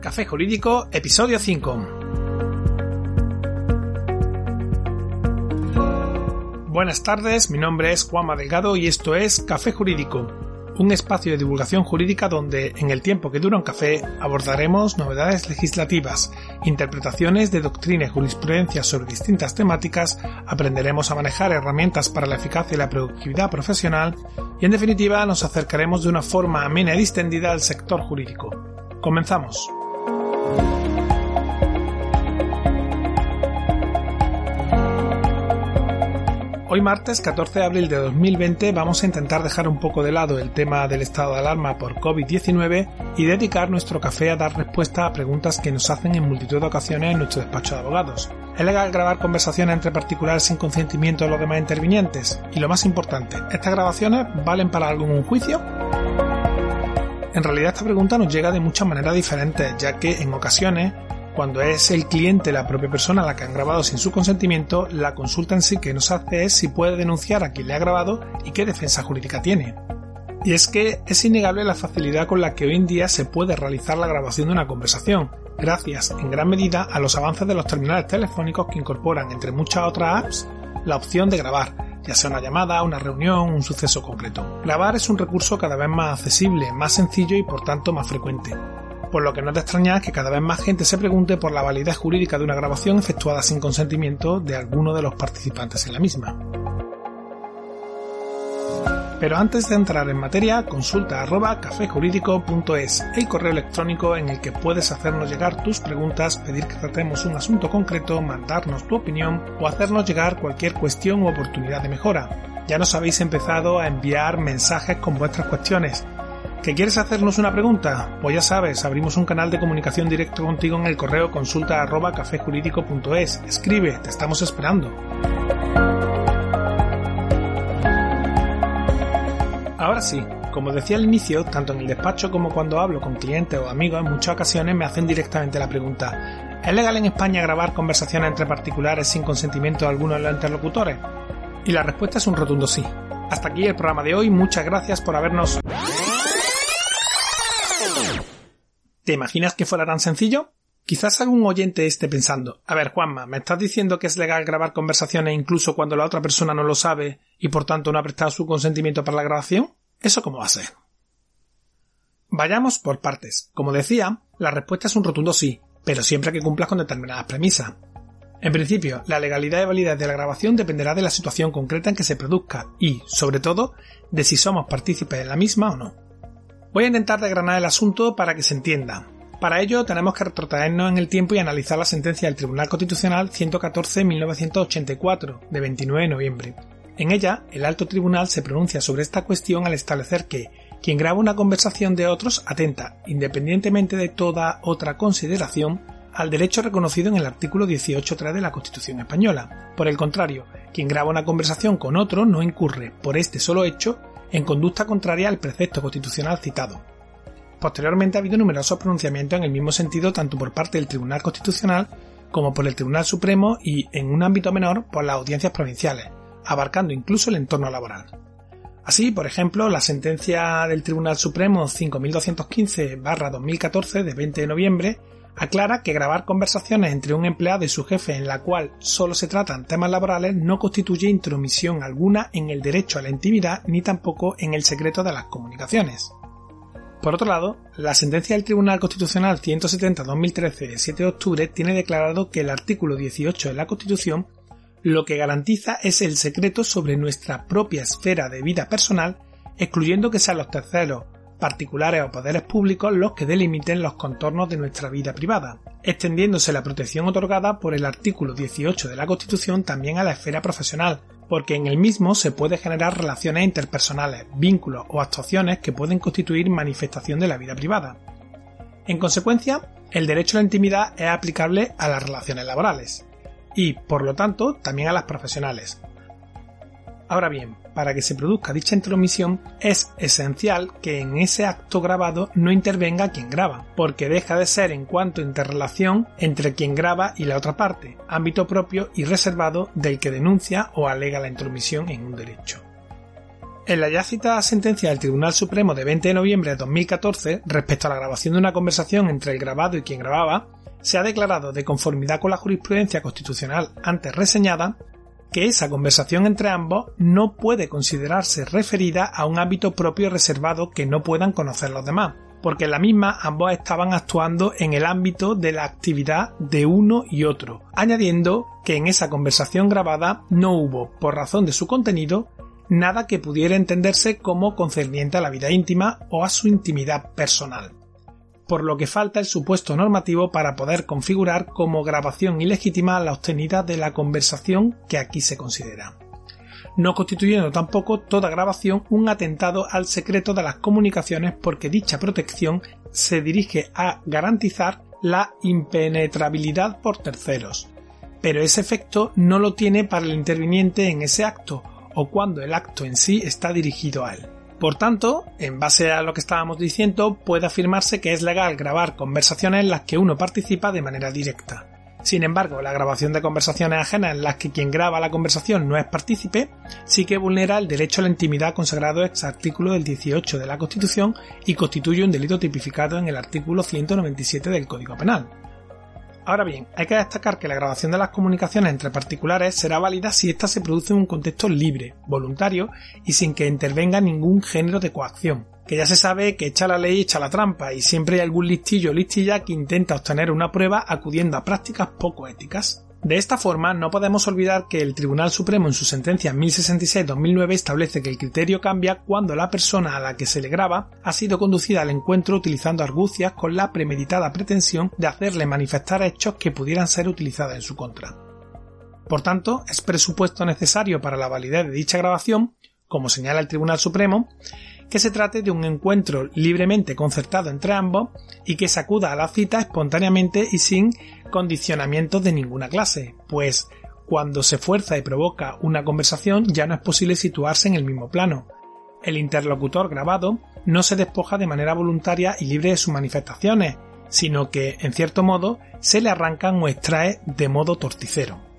Café Jurídico, episodio 5. Buenas tardes, mi nombre es Juanma Delgado y esto es Café Jurídico, un espacio de divulgación jurídica donde, en el tiempo que dura un café, abordaremos novedades legislativas, interpretaciones de doctrina y jurisprudencia sobre distintas temáticas, aprenderemos a manejar herramientas para la eficacia y la productividad profesional y, en definitiva, nos acercaremos de una forma amena y distendida al sector jurídico. Comenzamos. Hoy martes 14 de abril de 2020 vamos a intentar dejar un poco de lado el tema del estado de alarma por COVID-19 y dedicar nuestro café a dar respuesta a preguntas que nos hacen en multitud de ocasiones en nuestro despacho de abogados. ¿Es legal grabar conversaciones entre particulares sin consentimiento de los demás intervinientes? Y lo más importante, ¿estas grabaciones valen para un juicio? En realidad esta pregunta nos llega de muchas maneras diferentes, ya que en ocasiones cuando es el cliente la propia persona la que han grabado sin su consentimiento, la consulta en sí que nos hace es si puede denunciar a quien le ha grabado y qué defensa jurídica tiene. Y es que es innegable la facilidad con la que hoy en día se puede realizar la grabación de una conversación, gracias en gran medida a los avances de los terminales telefónicos que incorporan, entre muchas otras apps, la opción de grabar, ya sea una llamada, una reunión, un suceso concreto. Grabar es un recurso cada vez más accesible, más sencillo y por tanto más frecuente por lo que no es de que cada vez más gente se pregunte por la validez jurídica de una grabación efectuada sin consentimiento de alguno de los participantes en la misma. Pero antes de entrar en materia, consulta arroba cafejurídico.es, el correo electrónico en el que puedes hacernos llegar tus preguntas, pedir que tratemos un asunto concreto, mandarnos tu opinión o hacernos llegar cualquier cuestión u oportunidad de mejora. Ya nos habéis empezado a enviar mensajes con vuestras cuestiones. ¿Que quieres hacernos una pregunta? Pues ya sabes, abrimos un canal de comunicación directo contigo en el correo consulta. Escribe, te estamos esperando. Ahora sí, como decía al inicio, tanto en el despacho como cuando hablo con clientes o amigos, en muchas ocasiones me hacen directamente la pregunta ¿Es legal en España grabar conversaciones entre particulares sin consentimiento de alguno de los interlocutores? Y la respuesta es un rotundo sí. Hasta aquí el programa de hoy, muchas gracias por habernos... ¿Te imaginas que fuera tan sencillo? Quizás algún oyente esté pensando, a ver Juanma, ¿me estás diciendo que es legal grabar conversaciones incluso cuando la otra persona no lo sabe y por tanto no ha prestado su consentimiento para la grabación? ¿Eso cómo va a ser? Vayamos por partes. Como decía, la respuesta es un rotundo sí, pero siempre que cumplas con determinadas premisas. En principio, la legalidad y validez de la grabación dependerá de la situación concreta en que se produzca y, sobre todo, de si somos partícipes en la misma o no. Voy a intentar desgranar el asunto para que se entienda. Para ello tenemos que retrotraernos en el tiempo y analizar la sentencia del Tribunal Constitucional 114-1984 de 29 de noviembre. En ella, el alto tribunal se pronuncia sobre esta cuestión al establecer que quien graba una conversación de otros atenta, independientemente de toda otra consideración, al derecho reconocido en el artículo 18.3 de la Constitución española. Por el contrario, quien graba una conversación con otro no incurre, por este solo hecho, en conducta contraria al precepto constitucional citado. Posteriormente ha habido numerosos pronunciamientos en el mismo sentido tanto por parte del Tribunal Constitucional como por el Tribunal Supremo y, en un ámbito menor, por las audiencias provinciales, abarcando incluso el entorno laboral. Así, por ejemplo, la sentencia del Tribunal Supremo 5215-2014 de 20 de noviembre aclara que grabar conversaciones entre un empleado y su jefe en la cual solo se tratan temas laborales no constituye intromisión alguna en el derecho a la intimidad ni tampoco en el secreto de las comunicaciones. Por otro lado, la sentencia del Tribunal Constitucional 170-2013 de 7 de octubre tiene declarado que el artículo 18 de la Constitución lo que garantiza es el secreto sobre nuestra propia esfera de vida personal, excluyendo que sean los terceros particulares o poderes públicos los que delimiten los contornos de nuestra vida privada, extendiéndose la protección otorgada por el artículo 18 de la Constitución también a la esfera profesional, porque en el mismo se puede generar relaciones interpersonales, vínculos o actuaciones que pueden constituir manifestación de la vida privada. En consecuencia, el derecho a la intimidad es aplicable a las relaciones laborales y, por lo tanto, también a las profesionales, Ahora bien, para que se produzca dicha intromisión es esencial que en ese acto grabado no intervenga quien graba, porque deja de ser en cuanto interrelación entre quien graba y la otra parte, ámbito propio y reservado del que denuncia o alega la intromisión en un derecho. En la ya citada sentencia del Tribunal Supremo de 20 de noviembre de 2014 respecto a la grabación de una conversación entre el grabado y quien grababa, se ha declarado de conformidad con la jurisprudencia constitucional antes reseñada que esa conversación entre ambos no puede considerarse referida a un ámbito propio reservado que no puedan conocer los demás, porque en la misma ambos estaban actuando en el ámbito de la actividad de uno y otro, añadiendo que en esa conversación grabada no hubo, por razón de su contenido, nada que pudiera entenderse como concerniente a la vida íntima o a su intimidad personal, por lo que falta el supuesto normativo para poder configurar como grabación ilegítima la obtenida de la conversación que aquí se considera no constituyendo tampoco toda grabación un atentado al secreto de las comunicaciones porque dicha protección se dirige a garantizar la impenetrabilidad por terceros. Pero ese efecto no lo tiene para el interviniente en ese acto, o cuando el acto en sí está dirigido a él. Por tanto, en base a lo que estábamos diciendo, puede afirmarse que es legal grabar conversaciones en las que uno participa de manera directa. Sin embargo, la grabación de conversaciones ajenas en las que quien graba la conversación no es partícipe, sí que vulnera el derecho a la intimidad consagrado ex artículo del 18 de la Constitución y constituye un delito tipificado en el artículo 197 del Código Penal. Ahora bien, hay que destacar que la grabación de las comunicaciones entre particulares será válida si ésta se produce en un contexto libre, voluntario y sin que intervenga ningún género de coacción. Que ya se sabe que echa la ley echa la trampa y siempre hay algún listillo o listilla que intenta obtener una prueba acudiendo a prácticas poco éticas. De esta forma, no podemos olvidar que el Tribunal Supremo en su sentencia 1066-2009 establece que el criterio cambia cuando la persona a la que se le graba ha sido conducida al encuentro utilizando argucias con la premeditada pretensión de hacerle manifestar hechos que pudieran ser utilizados en su contra. Por tanto, es presupuesto necesario para la validez de dicha grabación, como señala el Tribunal Supremo, que se trate de un encuentro libremente concertado entre ambos y que se acuda a la cita espontáneamente y sin condicionamientos de ninguna clase, pues cuando se fuerza y provoca una conversación ya no es posible situarse en el mismo plano. El interlocutor grabado no se despoja de manera voluntaria y libre de sus manifestaciones, sino que, en cierto modo, se le arrancan o extrae de modo torticero.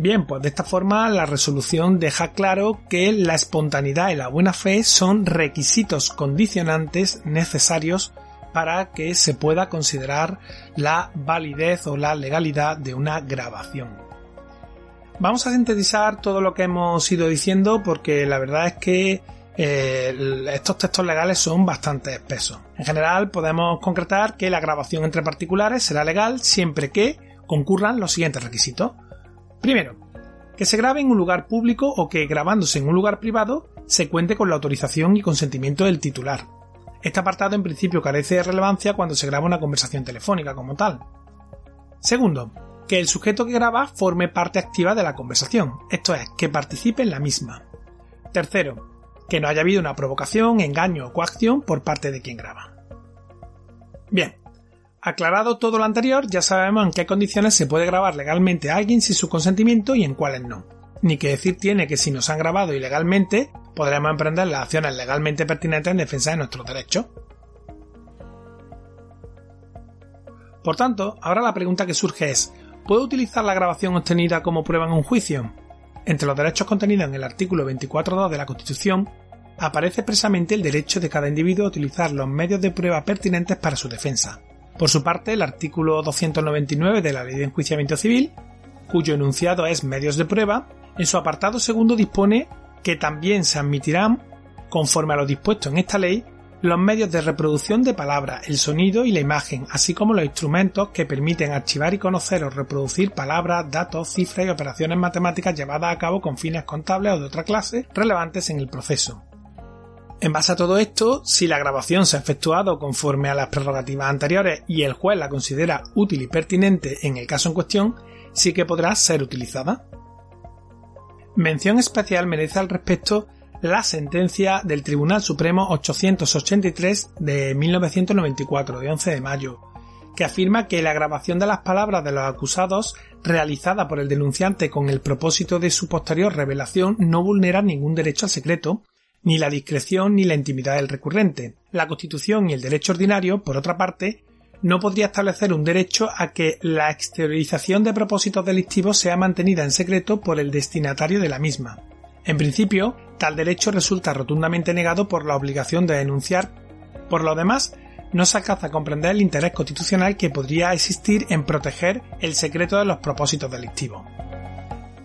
Bien, pues de esta forma la resolución deja claro que la espontaneidad y la buena fe son requisitos condicionantes necesarios para que se pueda considerar la validez o la legalidad de una grabación. Vamos a sintetizar todo lo que hemos ido diciendo porque la verdad es que eh, estos textos legales son bastante espesos. En general podemos concretar que la grabación entre particulares será legal siempre que concurran los siguientes requisitos. Primero, que se grabe en un lugar público o que grabándose en un lugar privado se cuente con la autorización y consentimiento del titular. Este apartado en principio carece de relevancia cuando se graba una conversación telefónica como tal. Segundo, que el sujeto que graba forme parte activa de la conversación, esto es, que participe en la misma. Tercero, que no haya habido una provocación, engaño o coacción por parte de quien graba. Bien, Aclarado todo lo anterior, ya sabemos en qué condiciones se puede grabar legalmente a alguien sin su consentimiento y en cuáles no. Ni que decir tiene que si nos han grabado ilegalmente, podremos emprender las acciones legalmente pertinentes en defensa de nuestros derechos. Por tanto, ahora la pregunta que surge es, ¿puedo utilizar la grabación obtenida como prueba en un juicio? Entre los derechos contenidos en el artículo 24.2 de la Constitución, aparece expresamente el derecho de cada individuo a utilizar los medios de prueba pertinentes para su defensa, por su parte, el artículo 299 de la Ley de Enjuiciamiento Civil, cuyo enunciado es medios de prueba, en su apartado segundo dispone que también se admitirán, conforme a lo dispuesto en esta ley, los medios de reproducción de palabras, el sonido y la imagen, así como los instrumentos que permiten archivar y conocer o reproducir palabras, datos, cifras y operaciones matemáticas llevadas a cabo con fines contables o de otra clase relevantes en el proceso. En base a todo esto, si la grabación se ha efectuado conforme a las prerrogativas anteriores y el juez la considera útil y pertinente en el caso en cuestión, sí que podrá ser utilizada. Mención especial merece al respecto la sentencia del Tribunal Supremo 883 de 1994, de 11 de mayo, que afirma que la grabación de las palabras de los acusados realizada por el denunciante con el propósito de su posterior revelación no vulnera ningún derecho al secreto ni la discreción ni la intimidad del recurrente. La Constitución y el derecho ordinario, por otra parte, no podría establecer un derecho a que la exteriorización de propósitos delictivos sea mantenida en secreto por el destinatario de la misma. En principio, tal derecho resulta rotundamente negado por la obligación de denunciar. Por lo demás, no se alcanza a comprender el interés constitucional que podría existir en proteger el secreto de los propósitos delictivos.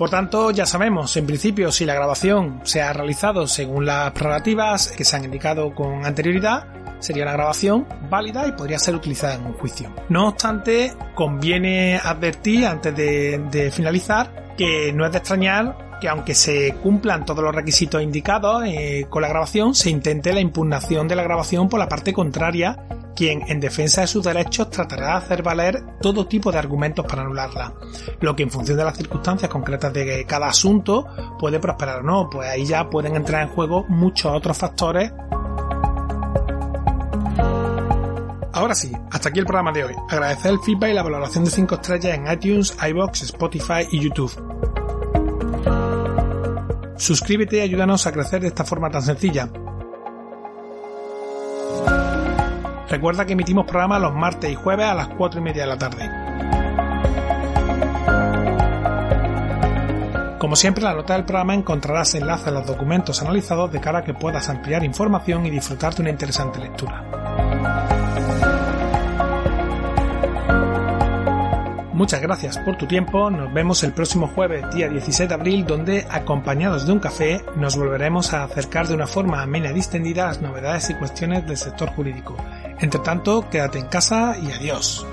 Por tanto, ya sabemos, en principio, si la grabación se ha realizado según las prerrogativas que se han indicado con anterioridad, sería una grabación válida y podría ser utilizada en un juicio. No obstante, conviene advertir antes de, finalizar que no es de extrañar que aunque se cumplan todos los requisitos indicados eh, con la grabación, se intente la impugnación de la grabación por la parte contraria quien en defensa de sus derechos tratará de hacer valer todo tipo de argumentos para anularla, lo que en función de las circunstancias concretas de cada asunto puede prosperar o no, pues ahí ya pueden entrar en juego muchos otros factores. Ahora sí, hasta aquí el programa de hoy. Agradecer el feedback y la valoración de 5 estrellas en iTunes, iBox, Spotify y YouTube. Suscríbete y ayúdanos a crecer de esta forma tan sencilla. Recuerda que emitimos programas los martes y jueves a las 4 y media de la tarde. Como siempre, en la nota del programa encontrarás enlaces a los documentos analizados de cara a que puedas ampliar información y disfrutar de una interesante lectura. Muchas gracias por tu tiempo, nos vemos el próximo jueves, día 16 de abril, donde, acompañados de un café, nos volveremos a acercar de una forma amena y distendida a las novedades y cuestiones del sector jurídico. Entre tanto, quédate en casa y adiós.